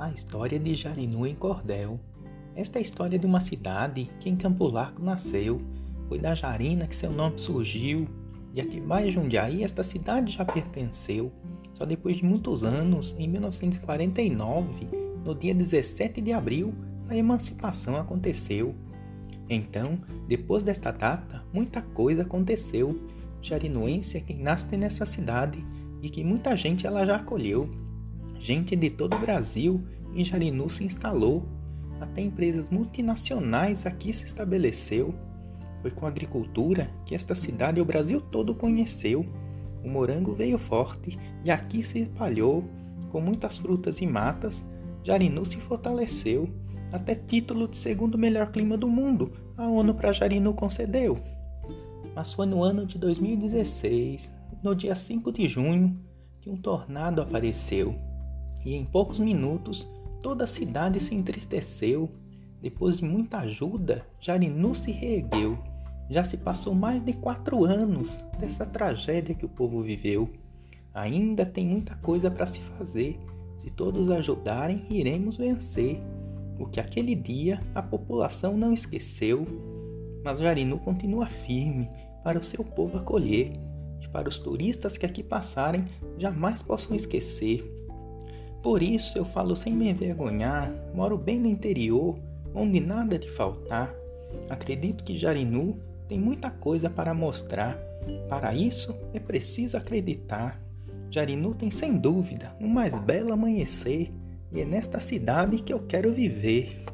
A história de Jarinu em Cordel. Esta é a história de uma cidade que em Campo Largo nasceu. Foi da Jarina que seu nome surgiu. De Atibaia Jundiaí, esta cidade já pertenceu. Só depois de muitos anos, em 1949, no dia 17 de abril, a emancipação aconteceu. Então, depois desta data, muita coisa aconteceu. Jarinuense é quem nasce nessa cidade e que muita gente ela já acolheu. Gente de todo o Brasil em Jarinu se instalou. Até empresas multinacionais aqui se estabeleceu. Foi com a agricultura que esta cidade o Brasil todo conheceu. O morango veio forte e aqui se espalhou. Com muitas frutas e matas, Jarinu se fortaleceu. Até título de segundo melhor clima do mundo a ONU para Jarinu concedeu. Mas foi no ano de 2016, no dia 5 de junho, que um tornado apareceu e em poucos minutos toda a cidade se entristeceu. Depois de muita ajuda, Jarinu se reergueu. Já se passou mais de quatro anos dessa tragédia que o povo viveu. Ainda tem muita coisa para se fazer. Se todos ajudarem, iremos vencer. O que aquele dia a população não esqueceu. Mas Jarinu continua firme para o seu povo acolher e para os turistas que aqui passarem jamais possam esquecer. Por isso eu falo sem me envergonhar, moro bem no interior, onde nada de faltar. Acredito que Jarinu tem muita coisa para mostrar. Para isso é preciso acreditar. Jarinu tem sem dúvida o mais belo amanhecer, e é nesta cidade que eu quero viver.